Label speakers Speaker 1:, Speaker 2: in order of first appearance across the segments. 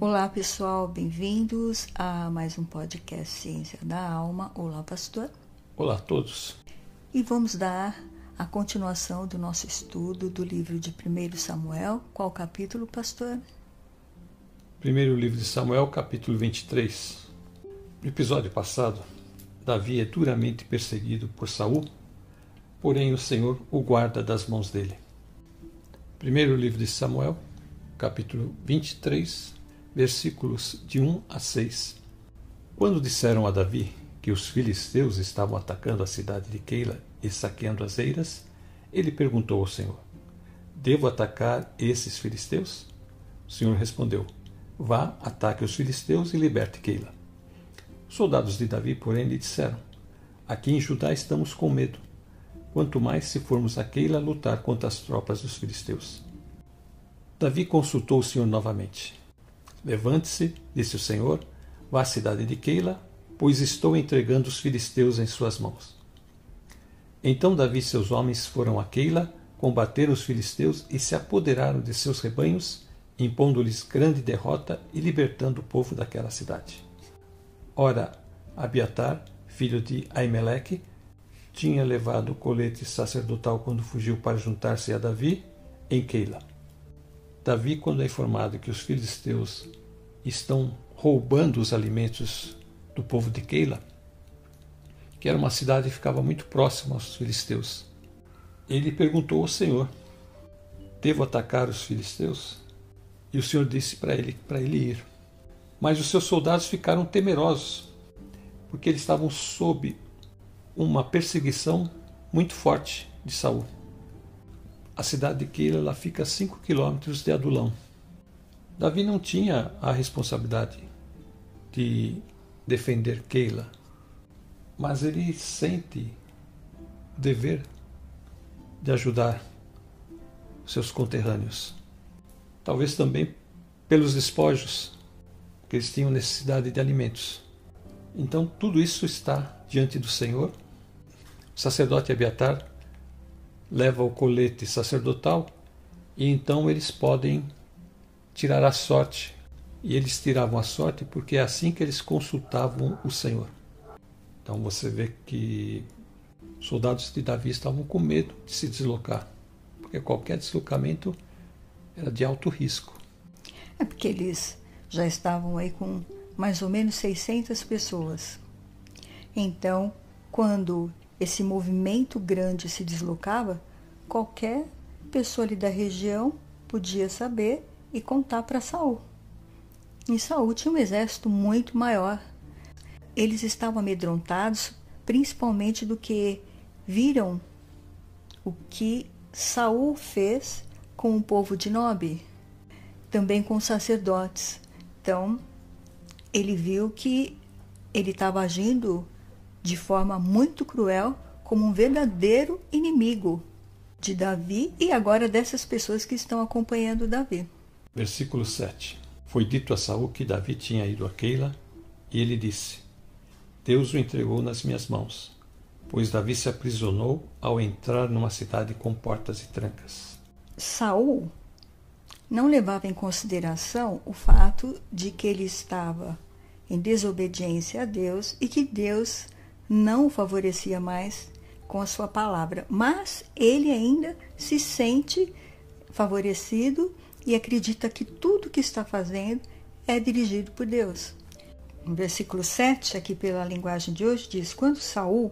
Speaker 1: Olá pessoal, bem-vindos a mais um podcast Ciência da Alma. Olá, pastor.
Speaker 2: Olá a todos.
Speaker 1: E vamos dar a continuação do nosso estudo do livro de 1 Samuel. Qual capítulo, pastor?
Speaker 2: Primeiro livro de Samuel, capítulo 23. No episódio passado, Davi é duramente perseguido por Saul, porém o Senhor o guarda das mãos dele. Primeiro livro de Samuel, capítulo 23, versículos de 1 a 6. Quando disseram a Davi que os filisteus estavam atacando a cidade de Keila e saqueando as eiras, ele perguntou ao Senhor: Devo atacar esses filisteus? O Senhor respondeu: Vá, ataque os filisteus e liberte Keila. Os soldados de Davi, porém, lhe disseram: Aqui em Judá estamos com medo, quanto mais se formos a Keila lutar contra as tropas dos filisteus. Davi consultou o Senhor novamente. Levante-se, disse o Senhor, vá à cidade de Keila, pois estou entregando os filisteus em suas mãos. Então Davi e seus homens foram a Keila, combateram os filisteus e se apoderaram de seus rebanhos, impondo-lhes grande derrota e libertando o povo daquela cidade. Ora, Abiatar, filho de Aimeleque, tinha levado o colete sacerdotal quando fugiu para juntar-se a Davi em Keila. Davi, quando é informado que os filisteus estão roubando os alimentos do povo de Keila, que era uma cidade que ficava muito próxima aos filisteus, ele perguntou ao Senhor: Devo atacar os filisteus? E o Senhor disse para ele para ele ir. Mas os seus soldados ficaram temerosos, porque eles estavam sob uma perseguição muito forte de Saul. A cidade de Keila ela fica a 5 quilômetros de Adulão. Davi não tinha a responsabilidade de defender Keila, mas ele sente o dever de ajudar seus conterrâneos. Talvez também pelos despojos, que eles tinham necessidade de alimentos. Então tudo isso está diante do Senhor. O sacerdote Abiatar leva o colete sacerdotal e então eles podem tirar a sorte. E eles tiravam a sorte porque é assim que eles consultavam o Senhor. Então você vê que soldados de Davi estavam com medo de se deslocar, porque qualquer deslocamento era de alto risco.
Speaker 1: É porque eles já estavam aí com mais ou menos 600 pessoas. Então, quando esse movimento grande se deslocava, qualquer pessoa ali da região podia saber e contar para Saul. E Saul tinha um exército muito maior. Eles estavam amedrontados, principalmente do que viram o que Saul fez com o povo de Nob, também com os sacerdotes. Então, ele viu que ele estava agindo de forma muito cruel como um verdadeiro inimigo de Davi e agora dessas pessoas que estão acompanhando Davi.
Speaker 2: Versículo 7. Foi dito a Saul que Davi tinha ido a Keila, e ele disse: Deus o entregou nas minhas mãos, pois Davi se aprisionou ao entrar numa cidade com portas e trancas.
Speaker 1: Saul não levava em consideração o fato de que ele estava em desobediência a Deus e que Deus não o favorecia mais com a sua palavra, mas ele ainda se sente favorecido e acredita que tudo que está fazendo é dirigido por Deus. No versículo 7, aqui pela linguagem de hoje, diz: Quando Saul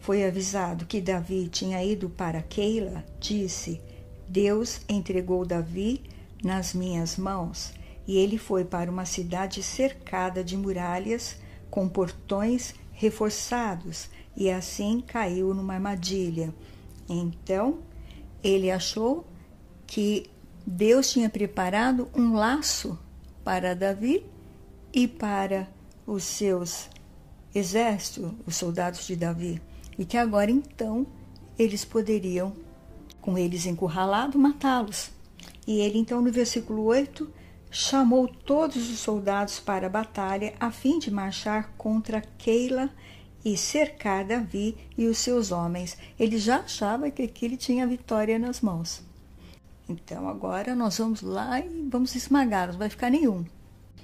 Speaker 1: foi avisado que Davi tinha ido para Keila, disse: Deus entregou Davi nas minhas mãos, e ele foi para uma cidade cercada de muralhas, com portões reforçados, e assim caiu numa armadilha. Então ele achou que Deus tinha preparado um laço para Davi e para os seus exércitos, os soldados de Davi, e que agora então eles poderiam, com eles encurralados, matá-los. E ele então no versículo 8 chamou todos os soldados para a batalha a fim de marchar contra Keila e cercar Davi e os seus homens. Ele já achava que aqui ele tinha a vitória nas mãos. Então agora nós vamos lá e vamos esmagá-los, não vai ficar nenhum.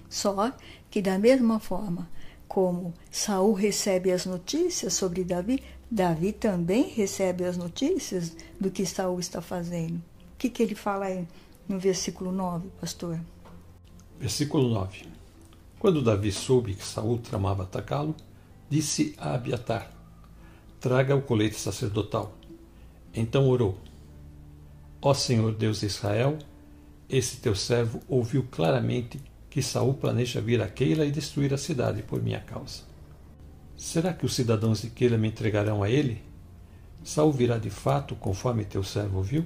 Speaker 1: Só que da mesma forma como Saul recebe as notícias sobre Davi, Davi também recebe as notícias do que Saul está fazendo. O que, que ele fala aí no versículo 9, pastor?
Speaker 2: Versículo 9. Quando Davi soube que Saul tramava atacá-lo, disse a Abiatar: Traga o colete sacerdotal. Então orou: Ó Senhor Deus de Israel, esse teu servo ouviu claramente que Saul planeja vir a Keila e destruir a cidade por minha causa. Será que os cidadãos de Keila me entregarão a ele? Saul virá de fato, conforme teu servo ouviu?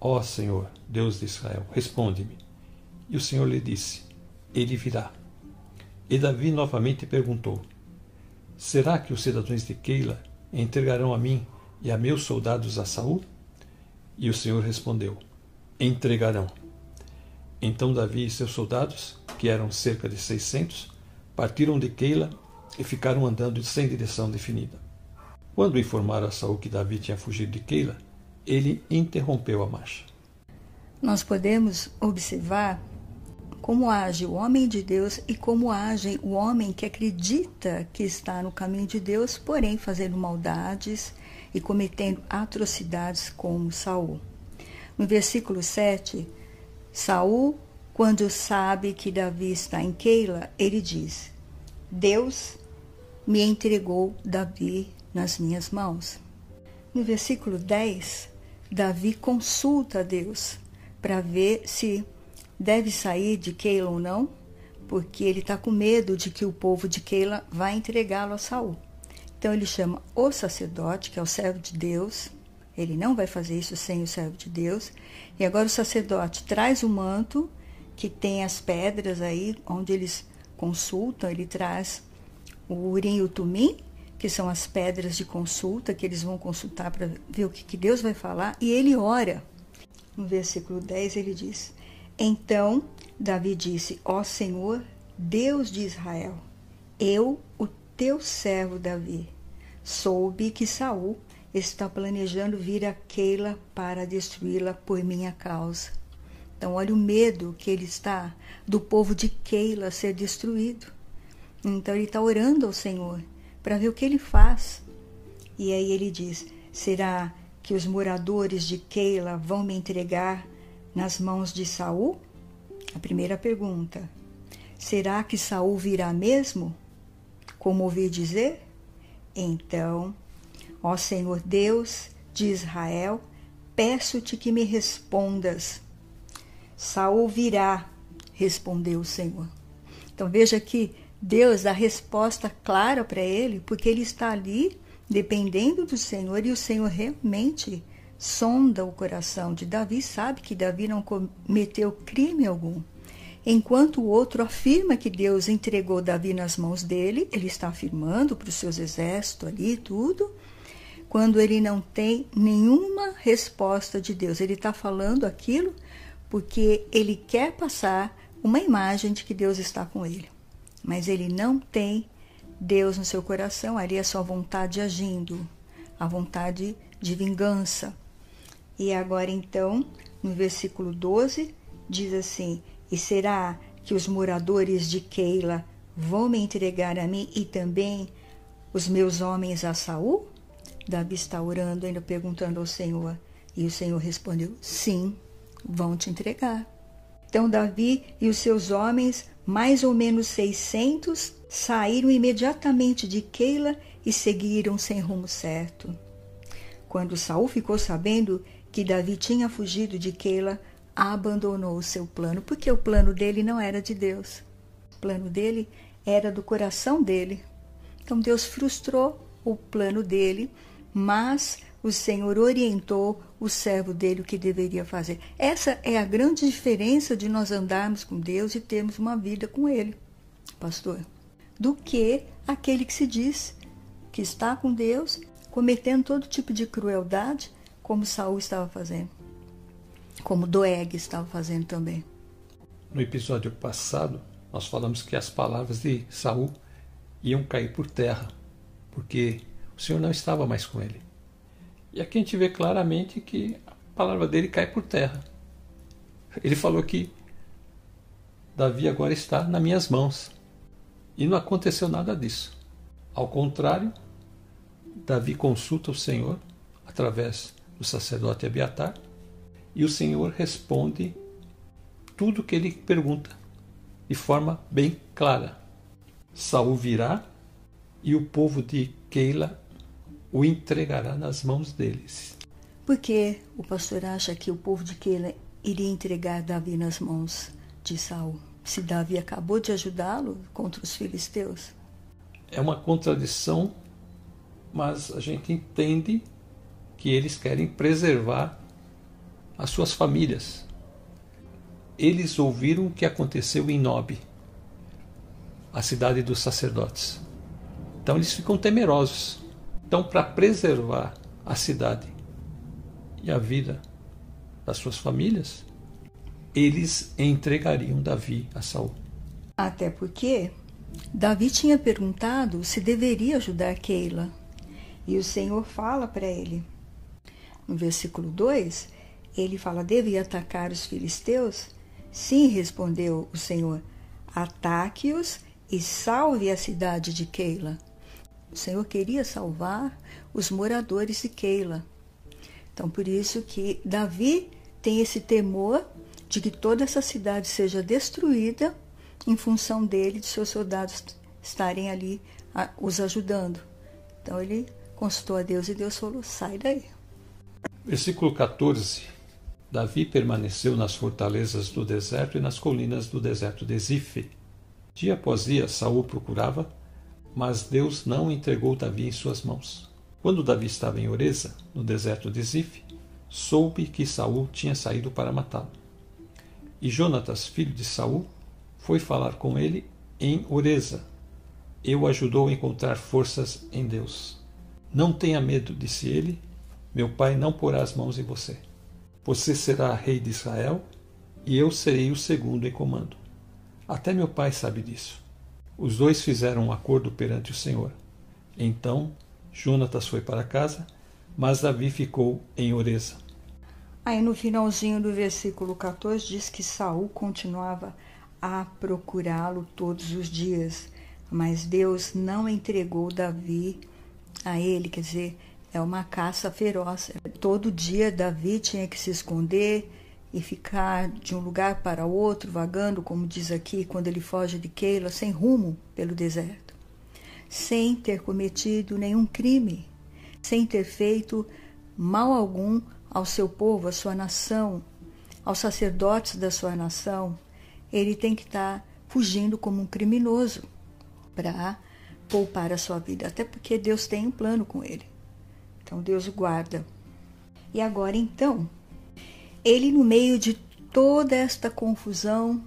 Speaker 2: Ó Senhor, Deus de Israel, responde-me. E o Senhor lhe disse: Ele virá. E Davi novamente perguntou: Será que os cidadãos de Keila entregarão a mim e a meus soldados a Saul? E o Senhor respondeu: Entregarão. Então Davi e seus soldados que eram cerca de 600, partiram de Keila e ficaram andando sem direção definida. Quando informaram a Saul que Davi tinha fugido de Keila, ele interrompeu a marcha.
Speaker 1: Nós podemos observar como age o homem de Deus e como age o homem que acredita que está no caminho de Deus, porém fazendo maldades e cometendo atrocidades como Saul. No versículo 7, Saul quando sabe que Davi está em Keila, ele diz: Deus me entregou Davi nas minhas mãos. No versículo 10, Davi consulta a Deus para ver se deve sair de Keila ou não, porque ele está com medo de que o povo de Keila vá entregá-lo a Saul. Então ele chama o sacerdote, que é o servo de Deus. Ele não vai fazer isso sem o servo de Deus. E agora o sacerdote traz o manto que tem as pedras aí onde eles consultam, ele traz o urim e o tumim, que são as pedras de consulta que eles vão consultar para ver o que, que Deus vai falar, e ele ora. No versículo 10 ele diz: Então Davi disse: Ó Senhor, Deus de Israel, eu, o teu servo Davi, soube que Saul está planejando vir a Keila para destruí-la por minha causa. Então, olha o medo que ele está do povo de Keila ser destruído. Então, ele está orando ao Senhor para ver o que ele faz. E aí ele diz: será que os moradores de Keila vão me entregar nas mãos de Saul? A primeira pergunta. Será que Saul virá mesmo? Como ouvi dizer? Então, ó Senhor Deus de Israel, peço-te que me respondas Saul virá, respondeu o Senhor. Então veja que Deus dá resposta clara para ele, porque ele está ali dependendo do Senhor e o Senhor realmente sonda o coração de Davi, sabe que Davi não cometeu crime algum. Enquanto o outro afirma que Deus entregou Davi nas mãos dele, ele está afirmando para os seus exércitos ali tudo, quando ele não tem nenhuma resposta de Deus. Ele está falando aquilo porque ele quer passar uma imagem de que Deus está com ele. Mas ele não tem Deus no seu coração, ali é só vontade agindo, a vontade de vingança. E agora então, no versículo 12, diz assim: E será que os moradores de Keila vão me entregar a mim e também os meus homens a Saul? Davi está orando, ainda perguntando ao Senhor. E o Senhor respondeu: Sim, vão te entregar. Então Davi e os seus homens, mais ou menos 600, saíram imediatamente de Keila e seguiram sem rumo certo. Quando Saul ficou sabendo que Davi tinha fugido de Keila, abandonou o seu plano, porque o plano dele não era de Deus. O plano dele era do coração dele. Então Deus frustrou o plano dele, mas o Senhor orientou o servo dele o que deveria fazer. Essa é a grande diferença de nós andarmos com Deus e termos uma vida com Ele, pastor, do que aquele que se diz que está com Deus, cometendo todo tipo de crueldade, como Saul estava fazendo, como Doeg estava fazendo também.
Speaker 2: No episódio passado, nós falamos que as palavras de Saul iam cair por terra, porque o Senhor não estava mais com ele. E aqui a gente vê claramente que a palavra dele cai por terra. Ele falou que Davi agora está nas minhas mãos. E não aconteceu nada disso. Ao contrário, Davi consulta o Senhor através do sacerdote Abiatar e o Senhor responde tudo o que ele pergunta de forma bem clara. Saul virá e o povo de Keila o entregará nas mãos deles.
Speaker 1: Por que o pastor acha que o povo de Keila iria entregar Davi nas mãos de Saul? Se Davi acabou de ajudá-lo contra os filisteus?
Speaker 2: É uma contradição, mas a gente entende que eles querem preservar as suas famílias. Eles ouviram o que aconteceu em Nob, a cidade dos sacerdotes. Então eles ficam temerosos. Então, para preservar a cidade e a vida das suas famílias, eles entregariam Davi a Saul.
Speaker 1: Até porque Davi tinha perguntado se deveria ajudar Keila. E o Senhor fala para ele. No versículo 2, ele fala: Devia atacar os filisteus? Sim, respondeu o Senhor. Ataque-os e salve a cidade de Keila. O Senhor queria salvar os moradores de Keila. Então, por isso que Davi tem esse temor de que toda essa cidade seja destruída em função dele, de seus soldados estarem ali os ajudando. Então, ele consultou a Deus e Deus falou: sai daí.
Speaker 2: Versículo 14. Davi permaneceu nas fortalezas do deserto e nas colinas do deserto de Zife. Dia após dia, Saul procurava mas Deus não entregou Davi em suas mãos. Quando Davi estava em Oreza, no deserto de Zif, soube que Saul tinha saído para matá-lo. E Jonatas, filho de Saul, foi falar com ele em Oreza. E o ajudou a encontrar forças em Deus. Não tenha medo, disse ele, meu pai não porá as mãos em você. Você será rei de Israel e eu serei o segundo em comando. Até meu pai sabe disso. Os dois fizeram um acordo perante o Senhor. Então Jonatas foi para casa, mas Davi ficou em Oreza.
Speaker 1: Aí no finalzinho do versículo 14 diz que Saul continuava a procurá-lo todos os dias, mas Deus não entregou Davi a ele, quer dizer, é uma caça feroz. Todo dia Davi tinha que se esconder, e ficar de um lugar para outro, vagando, como diz aqui, quando ele foge de Keila, sem rumo pelo deserto, sem ter cometido nenhum crime, sem ter feito mal algum ao seu povo, à sua nação, aos sacerdotes da sua nação, ele tem que estar fugindo como um criminoso para poupar a sua vida, até porque Deus tem um plano com ele. Então Deus o guarda. E agora então, ele, no meio de toda esta confusão,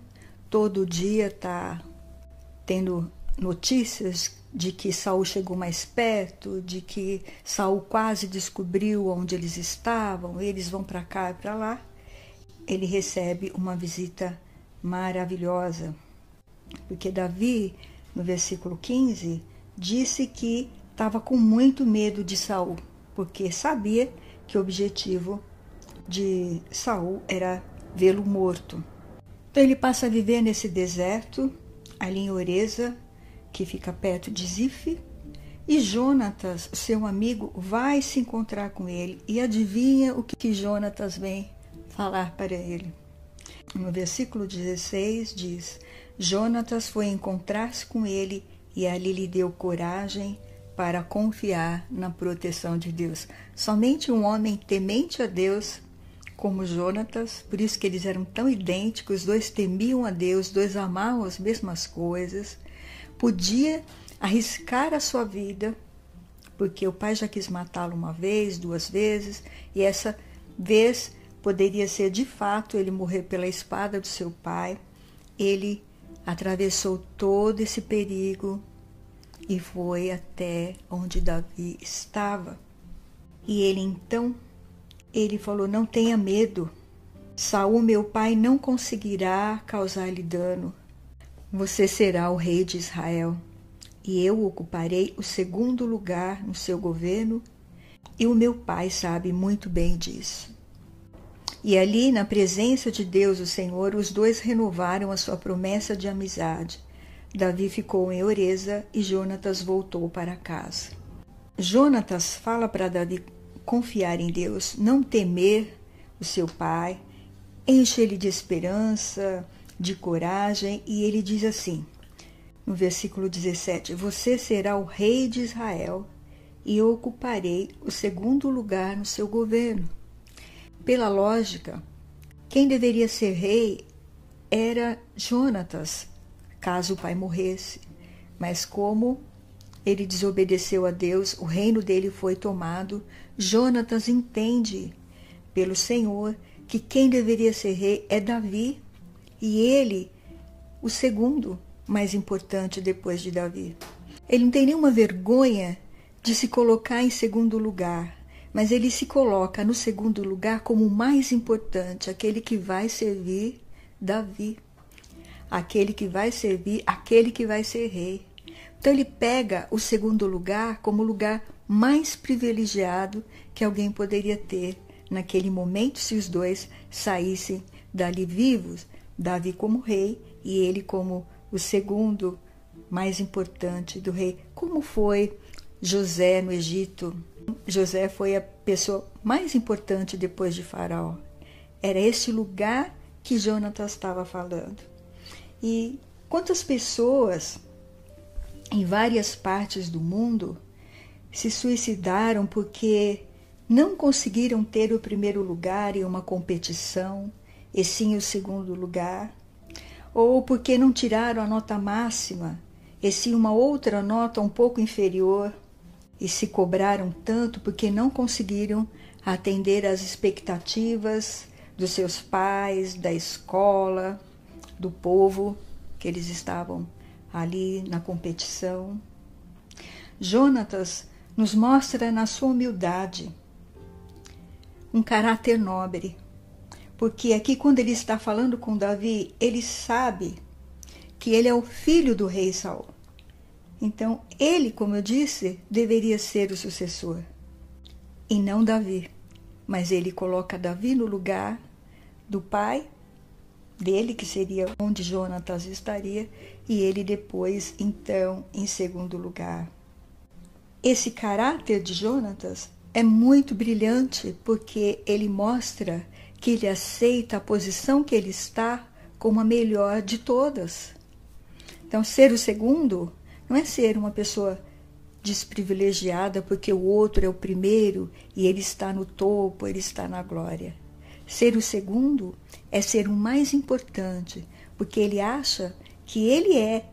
Speaker 1: todo dia está tendo notícias de que Saul chegou mais perto, de que Saul quase descobriu onde eles estavam, eles vão para cá e para lá. Ele recebe uma visita maravilhosa, porque Davi, no versículo 15, disse que estava com muito medo de Saul, porque sabia que o objetivo de Saul era vê-lo morto. Então ele passa a viver nesse deserto, ali em Oreza, que fica perto de Zif, e Jonatas, seu amigo, vai se encontrar com ele e adivinha o que Jonatas vem falar para ele. No versículo 16 diz: Jonatas foi encontrar-se com ele e ali lhe deu coragem para confiar na proteção de Deus. Somente um homem temente a Deus como Jonatas, por isso que eles eram tão idênticos, os dois temiam a Deus, dois amavam as mesmas coisas, podia arriscar a sua vida, porque o pai já quis matá-lo uma vez, duas vezes, e essa vez poderia ser de fato ele morrer pela espada do seu pai. Ele atravessou todo esse perigo e foi até onde Davi estava. E ele então ele falou: Não tenha medo. Saul, meu pai, não conseguirá causar-lhe dano. Você será o rei de Israel, e eu ocuparei o segundo lugar no seu governo, e o meu pai sabe muito bem disso. E ali, na presença de Deus, o Senhor, os dois renovaram a sua promessa de amizade. Davi ficou em Oreza e Jonatas voltou para casa. Jonatas fala para Davi confiar em Deus, não temer o seu pai, enche ele de esperança, de coragem, e ele diz assim, no versículo 17: Você será o rei de Israel e eu ocuparei o segundo lugar no seu governo. Pela lógica, quem deveria ser rei era Jonatas, caso o pai morresse. Mas como ele desobedeceu a Deus, o reino dele foi tomado. Jonatas entende pelo Senhor que quem deveria ser rei é Davi e ele, o segundo mais importante depois de Davi. Ele não tem nenhuma vergonha de se colocar em segundo lugar mas ele se coloca no segundo lugar como o mais importante, aquele que vai servir Davi, aquele que vai servir, aquele que vai ser rei. Então ele pega o segundo lugar como o lugar mais privilegiado que alguém poderia ter naquele momento se os dois saíssem dali vivos, Davi como rei e ele como o segundo mais importante do rei, como foi José no Egito José foi a pessoa mais importante depois de Faraó. Era esse lugar que Jonatas estava falando. E quantas pessoas em várias partes do mundo se suicidaram porque não conseguiram ter o primeiro lugar em uma competição, e sim o segundo lugar, ou porque não tiraram a nota máxima, e sim uma outra nota um pouco inferior, e se cobraram tanto porque não conseguiram atender às expectativas dos seus pais, da escola, do povo que eles estavam ali na competição. Jonatas nos mostra na sua humildade um caráter nobre, porque aqui quando ele está falando com Davi, ele sabe que ele é o filho do rei Saul. Então, ele, como eu disse, deveria ser o sucessor e não Davi. Mas ele coloca Davi no lugar do pai dele, que seria onde Jonatas estaria, e ele depois, então, em segundo lugar. Esse caráter de Jonatas é muito brilhante porque ele mostra que ele aceita a posição que ele está como a melhor de todas. Então, ser o segundo não é ser uma pessoa desprivilegiada porque o outro é o primeiro e ele está no topo, ele está na glória. Ser o segundo é ser o mais importante, porque ele acha que ele é,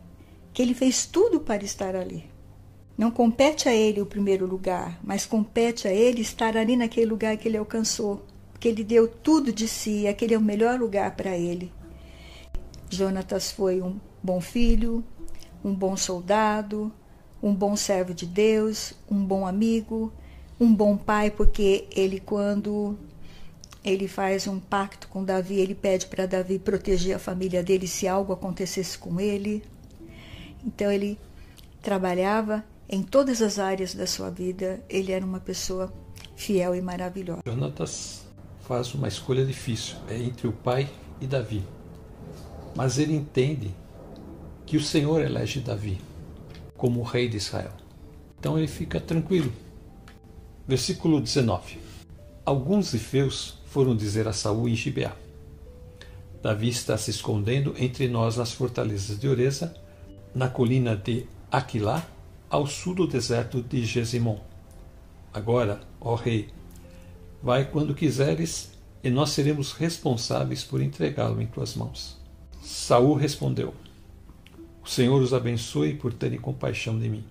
Speaker 1: que ele fez tudo para estar ali. Não compete a ele o primeiro lugar, mas compete a ele estar ali naquele lugar que ele alcançou, porque ele deu tudo de si, aquele é o melhor lugar para ele. Jonatas foi um bom filho, um bom soldado, um bom servo de Deus, um bom amigo, um bom pai, porque ele, quando ele faz um pacto com Davi, ele pede para Davi proteger a família dele se algo acontecesse com ele. Então ele trabalhava em todas as áreas da sua vida, ele era uma pessoa fiel e maravilhosa.
Speaker 2: Jonatas faz uma escolha difícil, é entre o pai e Davi. Mas ele entende que o Senhor elege Davi como rei de Israel. Então ele fica tranquilo. Versículo 19. Alguns ifeus foram dizer a Saul em Gibeá: Davi está se escondendo entre nós nas fortalezas de Oreza, na colina de Aquilá, ao sul do deserto de Gesimon. Agora, ó rei, vai quando quiseres, e nós seremos responsáveis por entregá-lo em tuas mãos. Saul respondeu: o Senhor os abençoe por terem compaixão de mim.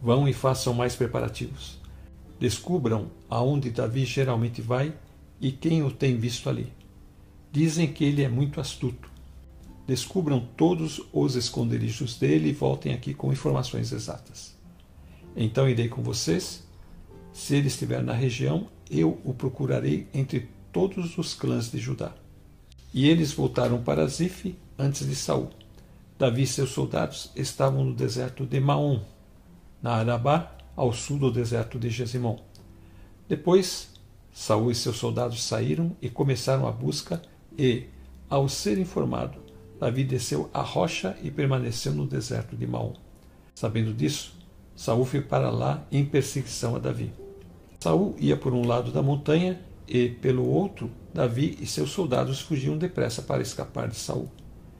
Speaker 2: Vão e façam mais preparativos. Descubram aonde Davi geralmente vai e quem o tem visto ali. Dizem que ele é muito astuto. Descubram todos os esconderijos dele e voltem aqui com informações exatas. Então irei com vocês. Se ele estiver na região, eu o procurarei entre todos os clãs de Judá. E eles voltaram para Zif antes de Saul. Davi e seus soldados estavam no deserto de Maom, na Arabá, ao sul do deserto de Gesimon. Depois, Saul e seus soldados saíram e começaram a busca e, ao ser informado, Davi desceu a rocha e permaneceu no deserto de Maom. Sabendo disso, Saul foi para lá em perseguição a Davi. Saul ia por um lado da montanha e, pelo outro, Davi e seus soldados fugiam depressa para escapar de Saul.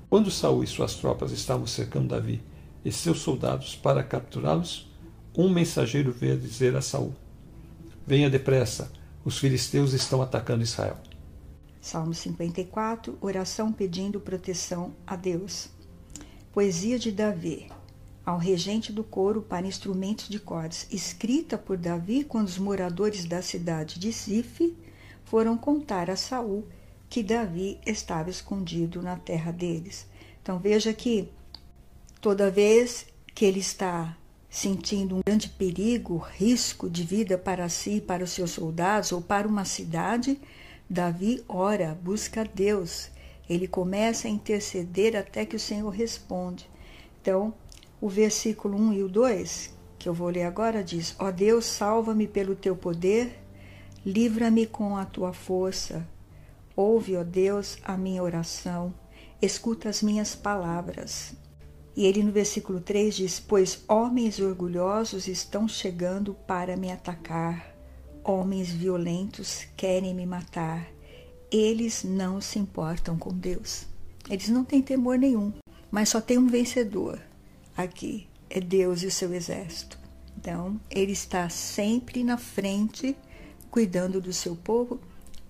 Speaker 2: Quando Saul e suas tropas estavam cercando Davi e seus soldados para capturá-los, um mensageiro veio dizer a Saul: Venha depressa, os filisteus estão atacando Israel.
Speaker 1: Salmo 54, oração pedindo proteção a Deus. Poesia de Davi ao regente do coro para instrumentos de cordas, escrita por Davi quando os moradores da cidade de Zif foram contar a Saul que Davi estava escondido na terra deles. Então veja que toda vez que ele está sentindo um grande perigo, risco de vida para si e para os seus soldados ou para uma cidade, Davi ora, busca Deus. Ele começa a interceder até que o Senhor responde. Então, o versículo 1 e o 2, que eu vou ler agora, diz: Ó Deus, salva-me pelo teu poder, livra-me com a tua força. Ouve, ó Deus, a minha oração, escuta as minhas palavras. E ele no versículo 3 diz: Pois homens orgulhosos estão chegando para me atacar, homens violentos querem me matar. Eles não se importam com Deus. Eles não têm temor nenhum, mas só tem um vencedor aqui é Deus e o seu exército. Então, ele está sempre na frente, cuidando do seu povo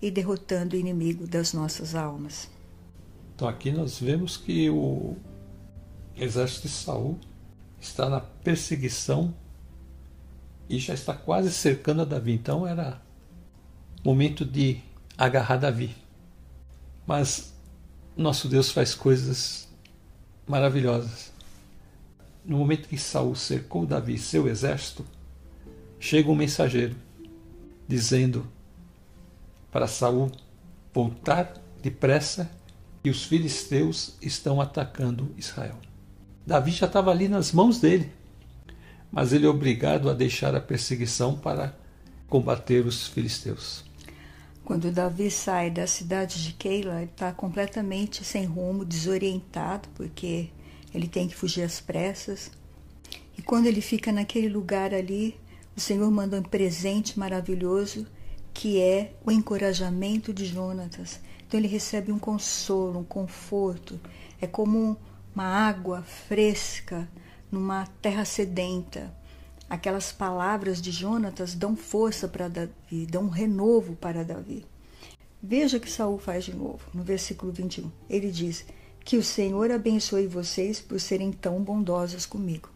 Speaker 1: e derrotando o inimigo das nossas almas.
Speaker 2: Então, aqui nós vemos que o exército de Saul está na perseguição e já está quase cercando a Davi. Então, era momento de agarrar Davi. Mas nosso Deus faz coisas maravilhosas no momento que Saul cercou Davi e seu exército, chega um mensageiro dizendo para Saul voltar depressa que os filisteus estão atacando Israel. Davi já estava ali nas mãos dele, mas ele é obrigado a deixar a perseguição para combater os filisteus.
Speaker 1: Quando Davi sai da cidade de Keila, ele está completamente sem rumo, desorientado, porque ele tem que fugir às pressas. E quando ele fica naquele lugar ali, o Senhor manda um presente maravilhoso que é o encorajamento de Jonatas. Então ele recebe um consolo, um conforto. É como uma água fresca numa terra sedenta. Aquelas palavras de Jonatas dão força para Davi, dão um renovo para Davi. Veja o que Saul faz de novo, no versículo 21. Ele diz: que o Senhor abençoe vocês por serem tão bondosos comigo.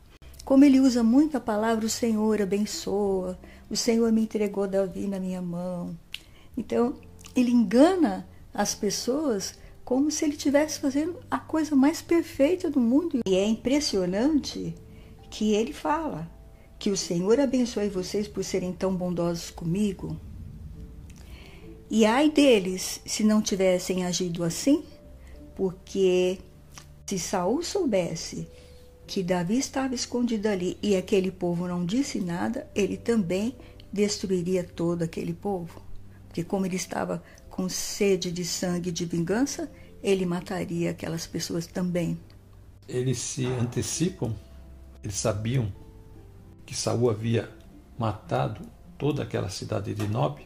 Speaker 1: Como ele usa muito a palavra o Senhor abençoa, o Senhor me entregou Davi na minha mão. Então, ele engana as pessoas como se ele estivesse fazendo a coisa mais perfeita do mundo. E é impressionante que ele fala que o Senhor abençoe vocês por serem tão bondosos comigo. E ai deles se não tivessem agido assim, porque se Saul soubesse que Davi estava escondido ali e aquele povo não disse nada, ele também destruiria todo aquele povo. Porque como ele estava com sede de sangue e de vingança, ele mataria aquelas pessoas também.
Speaker 2: Eles se antecipam, eles sabiam que Saul havia matado toda aquela cidade de Nob.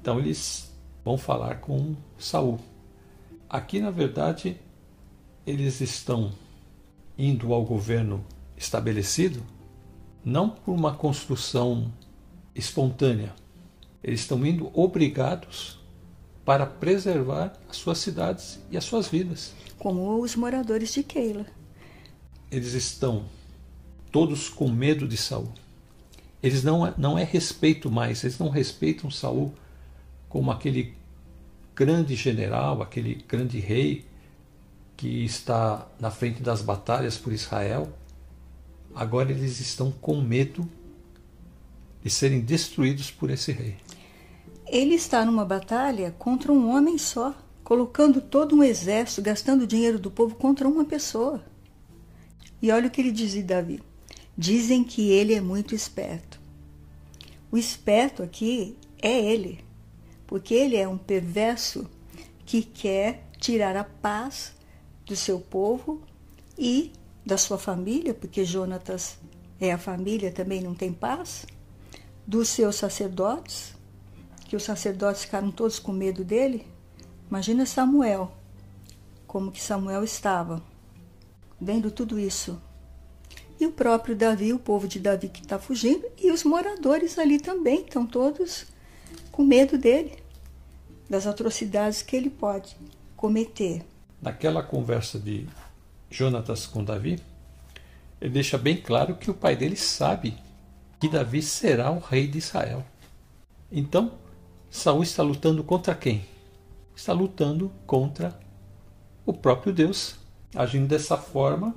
Speaker 2: Então eles vão falar com Saul. Aqui, na verdade, eles estão indo ao governo estabelecido não por uma construção espontânea. Eles estão indo obrigados para preservar as suas cidades e as suas vidas.
Speaker 1: Como os moradores de Keila.
Speaker 2: Eles estão todos com medo de Saul. Eles não, não é respeito mais, eles não respeitam Saul como aquele grande general, aquele grande rei que está na frente das batalhas por Israel, agora eles estão com medo de serem destruídos por esse rei.
Speaker 1: Ele está numa batalha contra um homem só, colocando todo um exército, gastando o dinheiro do povo contra uma pessoa. E olha o que ele dizia Davi. Dizem que ele é muito esperto. O esperto aqui é ele, porque ele é um perverso que quer tirar a paz do seu povo e da sua família, porque Jonatas é a família, também não tem paz, dos seus sacerdotes, que os sacerdotes ficaram todos com medo dele. Imagina Samuel, como que Samuel estava, vendo tudo isso. E o próprio Davi, o povo de Davi que está fugindo, e os moradores ali também estão todos com medo dele, das atrocidades que ele pode cometer.
Speaker 2: Naquela conversa de Jonatas com Davi, ele deixa bem claro que o pai dele sabe que Davi será o rei de Israel. Então, Saul está lutando contra quem? Está lutando contra o próprio Deus, agindo dessa forma,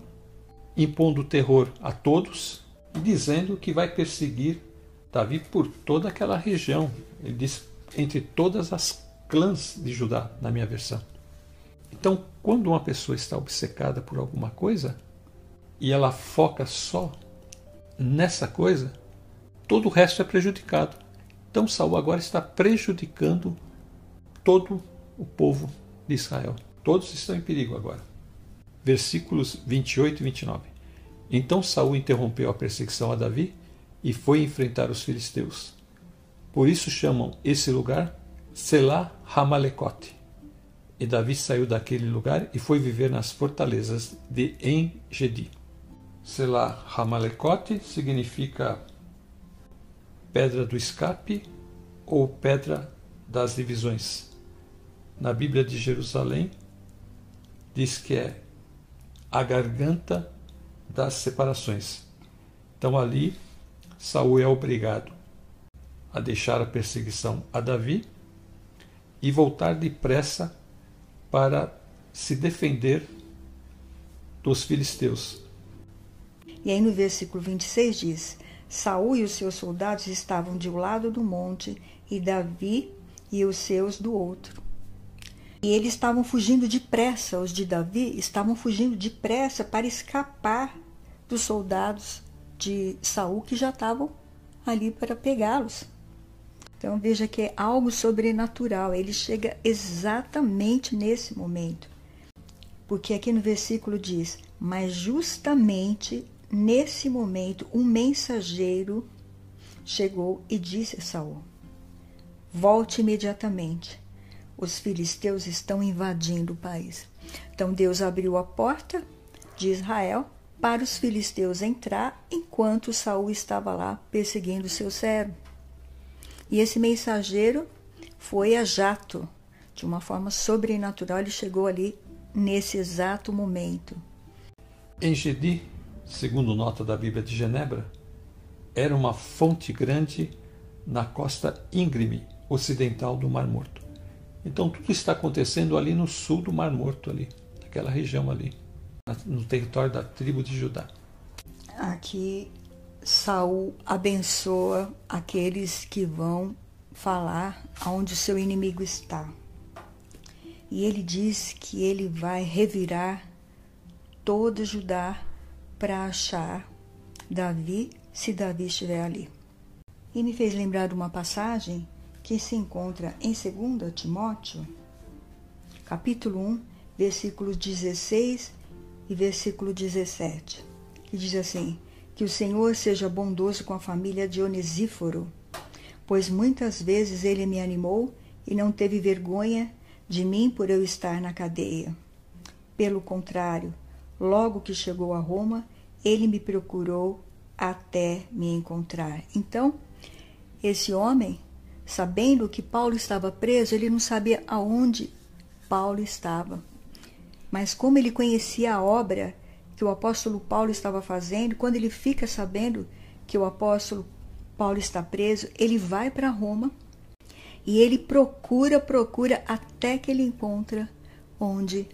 Speaker 2: impondo terror a todos e dizendo que vai perseguir Davi por toda aquela região. Ele diz entre todas as clãs de Judá, na minha versão. Então, quando uma pessoa está obcecada por alguma coisa e ela foca só nessa coisa, todo o resto é prejudicado. Então, Saul agora está prejudicando todo o povo de Israel. Todos estão em perigo agora. Versículos 28 e 29. Então Saul interrompeu a perseguição a Davi e foi enfrentar os filisteus. Por isso chamam esse lugar Selah Hamalekote. E Davi saiu daquele lugar e foi viver nas fortalezas de Engedi. Selah Hamalekote significa pedra do escape ou pedra das divisões. Na Bíblia de Jerusalém diz que é a garganta das separações. Então ali Saul é obrigado a deixar a perseguição a Davi e voltar depressa para se defender dos filisteus.
Speaker 1: E aí no versículo 26 diz: Saul e os seus soldados estavam de um lado do monte e Davi e os seus do outro. E eles estavam fugindo depressa, os de Davi estavam fugindo depressa para escapar dos soldados de Saul que já estavam ali para pegá-los. Então veja que é algo sobrenatural, ele chega exatamente nesse momento. Porque aqui no versículo diz: Mas justamente nesse momento um mensageiro chegou e disse a Saul: Volte imediatamente. Os filisteus estão invadindo o país. Então Deus abriu a porta de Israel para os filisteus entrar enquanto Saul estava lá perseguindo seu servo. E esse mensageiro foi a jato, de uma forma sobrenatural, ele chegou ali nesse exato momento.
Speaker 2: Engedi, segundo nota da Bíblia de Genebra, era uma fonte grande na costa íngreme ocidental do Mar Morto. Então tudo está acontecendo ali no sul do Mar Morto, ali, naquela região ali, no território da tribo de Judá.
Speaker 1: Aqui Saul abençoa aqueles que vão falar aonde o seu inimigo está. E ele diz que ele vai revirar todo Judá para achar Davi, se Davi estiver ali. E me fez lembrar uma passagem que se encontra em 2 Timóteo, capítulo 1, versículos 16 e versículo 17, que diz assim: que o Senhor seja bondoso com a família de Onesíforo, pois muitas vezes ele me animou e não teve vergonha de mim por eu estar na cadeia. Pelo contrário, logo que chegou a Roma, ele me procurou até me encontrar. Então, esse homem, sabendo que Paulo estava preso, ele não sabia aonde Paulo estava. Mas como ele conhecia a obra que o apóstolo Paulo estava fazendo, quando ele fica sabendo que o apóstolo Paulo está preso, ele vai para Roma e ele procura, procura até que ele encontra onde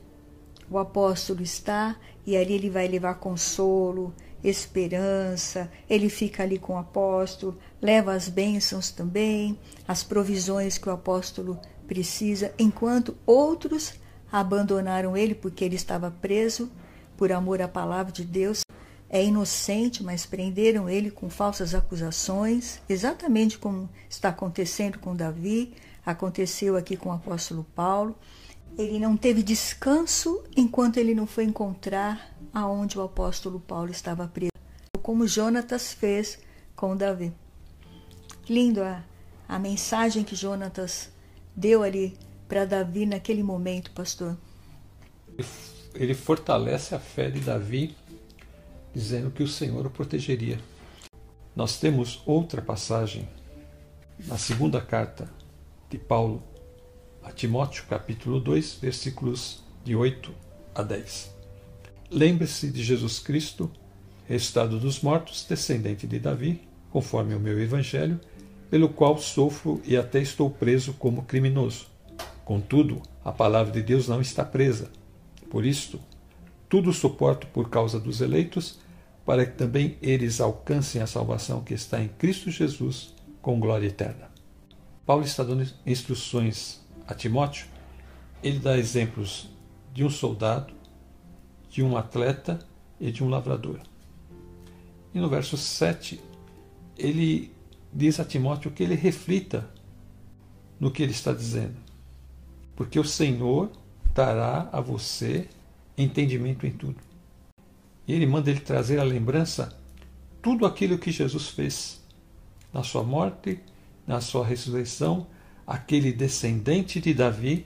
Speaker 1: o apóstolo está e ali ele vai levar consolo, esperança, ele fica ali com o apóstolo, leva as bênçãos também, as provisões que o apóstolo precisa, enquanto outros abandonaram ele porque ele estava preso por amor à palavra de Deus, é inocente, mas prenderam ele com falsas acusações, exatamente como está acontecendo com Davi. aconteceu aqui com o apóstolo Paulo. Ele não teve descanso enquanto ele não foi encontrar aonde o apóstolo Paulo estava preso, como Jonatas fez com Davi. Lindo a, a mensagem que Jonatas deu ali para Davi naquele momento, pastor.
Speaker 2: Ele fortalece a fé de Davi, dizendo que o Senhor o protegeria. Nós temos outra passagem na segunda carta de Paulo a Timóteo, capítulo 2, versículos de 8 a 10. Lembre-se de Jesus Cristo, ressuscitado dos mortos, descendente de Davi, conforme o meu evangelho, pelo qual sofro e até estou preso como criminoso. Contudo, a palavra de Deus não está presa. Por isto, tudo suporto por causa dos eleitos, para que também eles alcancem a salvação que está em Cristo Jesus com glória eterna. Paulo está dando instruções a Timóteo. Ele dá exemplos de um soldado, de um atleta e de um lavrador. E no verso 7, ele diz a Timóteo que ele reflita no que ele está dizendo. Porque o Senhor dará a você entendimento em tudo. E ele manda ele trazer à lembrança tudo aquilo que Jesus fez na sua morte, na sua ressurreição, aquele descendente de Davi,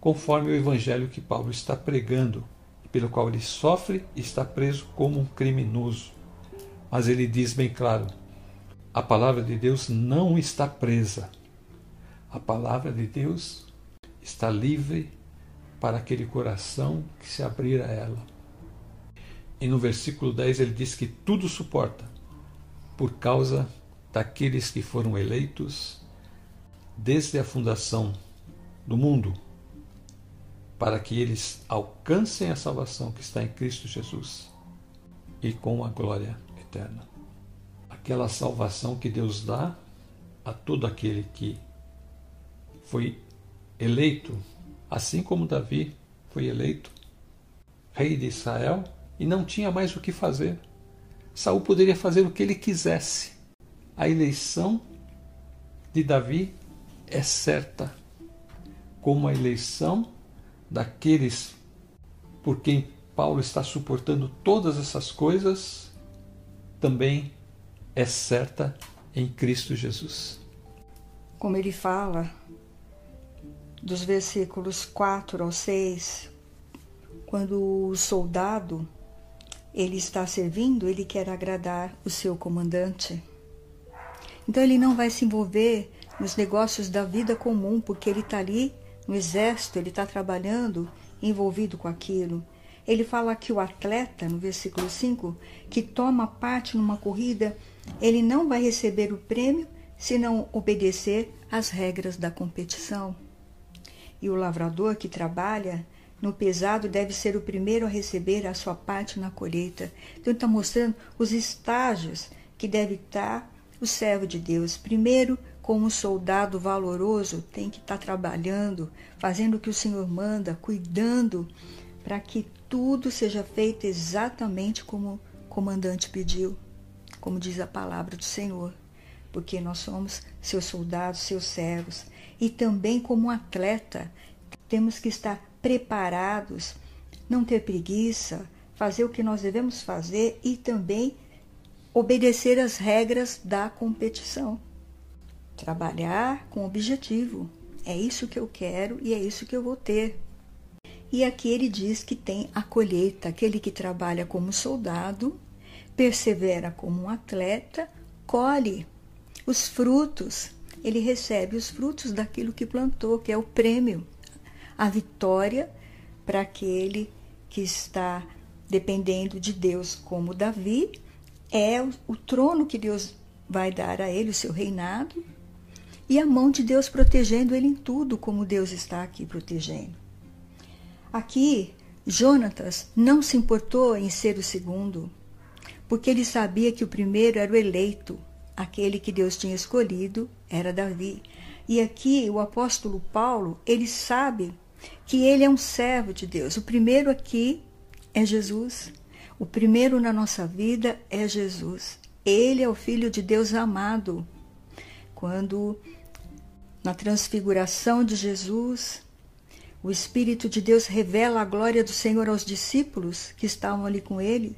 Speaker 2: conforme o evangelho que Paulo está pregando, pelo qual ele sofre e está preso como um criminoso. Mas ele diz bem claro: a palavra de Deus não está presa. A palavra de Deus está livre para aquele coração que se abrir a ela. E no versículo 10 ele diz que tudo suporta por causa daqueles que foram eleitos desde a fundação do mundo, para que eles alcancem a salvação que está em Cristo Jesus e com a glória eterna. Aquela salvação que Deus dá a todo aquele que foi eleito, assim como Davi foi eleito rei de Israel e não tinha mais o que fazer. Saul poderia fazer o que ele quisesse. A eleição de Davi é certa, como a eleição daqueles por quem Paulo está suportando todas essas coisas, também é certa em Cristo Jesus.
Speaker 1: Como ele fala, dos versículos 4 ao 6, quando o soldado ele está servindo, ele quer agradar o seu comandante. Então ele não vai se envolver nos negócios da vida comum, porque ele está ali no exército, ele está trabalhando envolvido com aquilo. Ele fala que o atleta, no versículo 5, que toma parte numa corrida, ele não vai receber o prêmio se não obedecer às regras da competição. E o lavrador que trabalha no pesado deve ser o primeiro a receber a sua parte na colheita. Então, está mostrando os estágios que deve estar o servo de Deus. Primeiro, como soldado valoroso, tem que estar trabalhando, fazendo o que o Senhor manda, cuidando para que tudo seja feito exatamente como o comandante pediu, como diz a palavra do Senhor. Porque nós somos seus soldados, seus servos. E também, como um atleta, temos que estar preparados, não ter preguiça, fazer o que nós devemos fazer e também obedecer às regras da competição. Trabalhar com objetivo. É isso que eu quero e é isso que eu vou ter. E aqui ele diz que tem a colheita, aquele que trabalha como soldado, persevera como um atleta, colhe os frutos. Ele recebe os frutos daquilo que plantou, que é o prêmio a vitória para aquele que está dependendo de Deus, como Davi, é o, trono que Deus vai dar a ele, o seu reinado, e a mão de Deus protegendo ele em tudo, como Deus está aqui protegendo. Aqui, Jonatas não se importou em ser o segundo, porque ele sabia que o primeiro era o eleito, aquele que Deus tinha escolhido era Davi. E aqui o apóstolo Paulo, ele sabe que ele é um servo de Deus. O primeiro aqui é Jesus. O primeiro na nossa vida é Jesus. Ele é o Filho de Deus amado. Quando na transfiguração de Jesus, o Espírito de Deus revela a glória do Senhor aos discípulos que estavam ali com ele.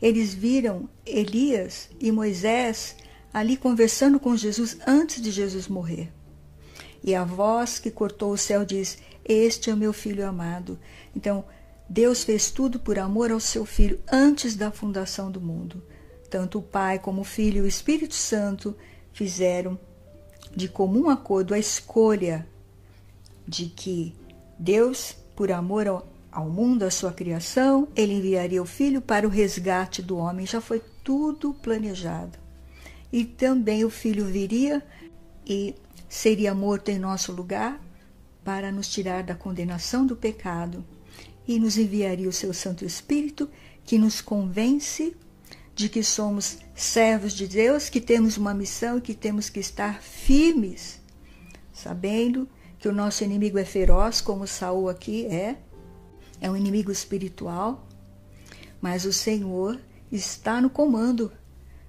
Speaker 1: Eles viram Elias e Moisés ali conversando com Jesus antes de Jesus morrer. E a voz que cortou o céu diz: Este é o meu filho amado. Então, Deus fez tudo por amor ao seu filho antes da fundação do mundo. Tanto o Pai como o Filho e o Espírito Santo fizeram de comum acordo a escolha de que Deus, por amor ao, ao mundo, à sua criação, ele enviaria o Filho para o resgate do homem. Já foi tudo planejado. E também o Filho viria e seria morto em nosso lugar para nos tirar da condenação do pecado e nos enviaria o seu Santo Espírito que nos convence de que somos servos de Deus, que temos uma missão e que temos que estar firmes, sabendo que o nosso inimigo é feroz, como Saul aqui é, é um inimigo espiritual, mas o Senhor está no comando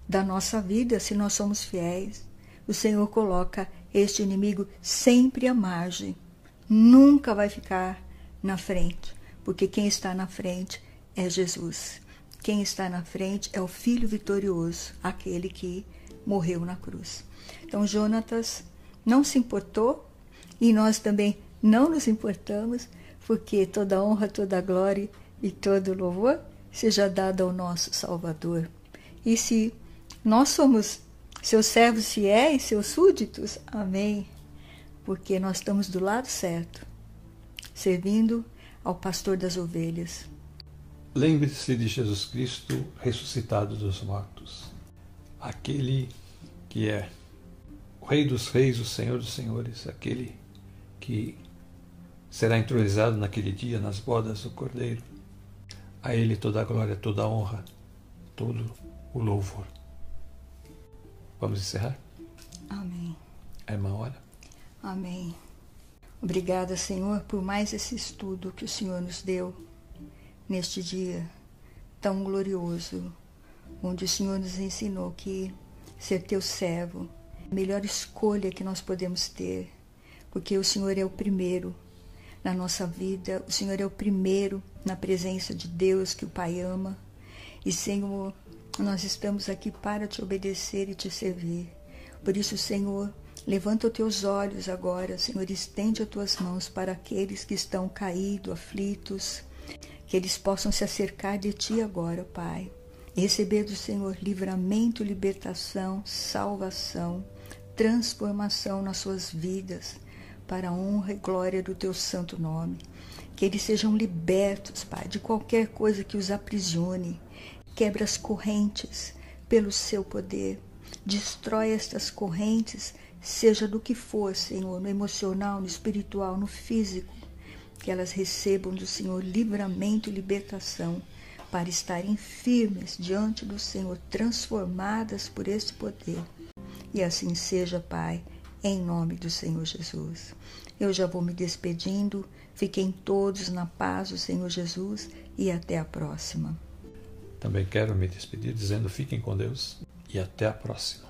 Speaker 1: da nossa vida se nós somos fiéis. O Senhor coloca este inimigo sempre à margem, nunca vai ficar na frente, porque quem está na frente é Jesus. Quem está na frente é o Filho vitorioso, aquele que morreu na cruz. Então, Jonatas não se importou e nós também não nos importamos, porque toda honra, toda glória e todo louvor seja dado ao nosso Salvador. E se nós somos seus servos fiéis, seus súditos, amém, porque nós estamos do lado certo, servindo ao pastor das ovelhas.
Speaker 2: Lembre-se de Jesus Cristo ressuscitado dos mortos, aquele que é o Rei dos Reis, o Senhor dos Senhores, aquele que será entronizado naquele dia nas bodas do Cordeiro. A Ele toda a glória, toda a honra, todo o louvor. Vamos encerrar?
Speaker 1: Amém.
Speaker 2: É uma hora.
Speaker 1: Amém. Obrigada, Senhor, por mais esse estudo que o Senhor nos deu neste dia tão glorioso, onde o Senhor nos ensinou que ser teu servo é a melhor escolha que nós podemos ter, porque o Senhor é o primeiro na nossa vida, o Senhor é o primeiro na presença de Deus que o Pai ama. E, Senhor, nós estamos aqui para te obedecer e te servir. Por isso, Senhor, levanta os teus olhos agora, Senhor, estende as tuas mãos para aqueles que estão caídos, aflitos, que eles possam se acercar de Ti agora, Pai, e receber do Senhor livramento, libertação, salvação, transformação nas suas vidas, para a honra e glória do Teu santo nome. Que eles sejam libertos, Pai, de qualquer coisa que os aprisione, quebra as correntes pelo Seu poder, destrói estas correntes, seja do que for, Senhor, no emocional, no espiritual, no físico que elas recebam do Senhor livramento e libertação para estarem firmes diante do Senhor, transformadas por este poder. E assim seja, Pai, em nome do Senhor Jesus. Eu já vou me despedindo. Fiquem todos na paz do Senhor Jesus e até a próxima.
Speaker 2: Também quero me despedir dizendo: fiquem com Deus e até a próxima.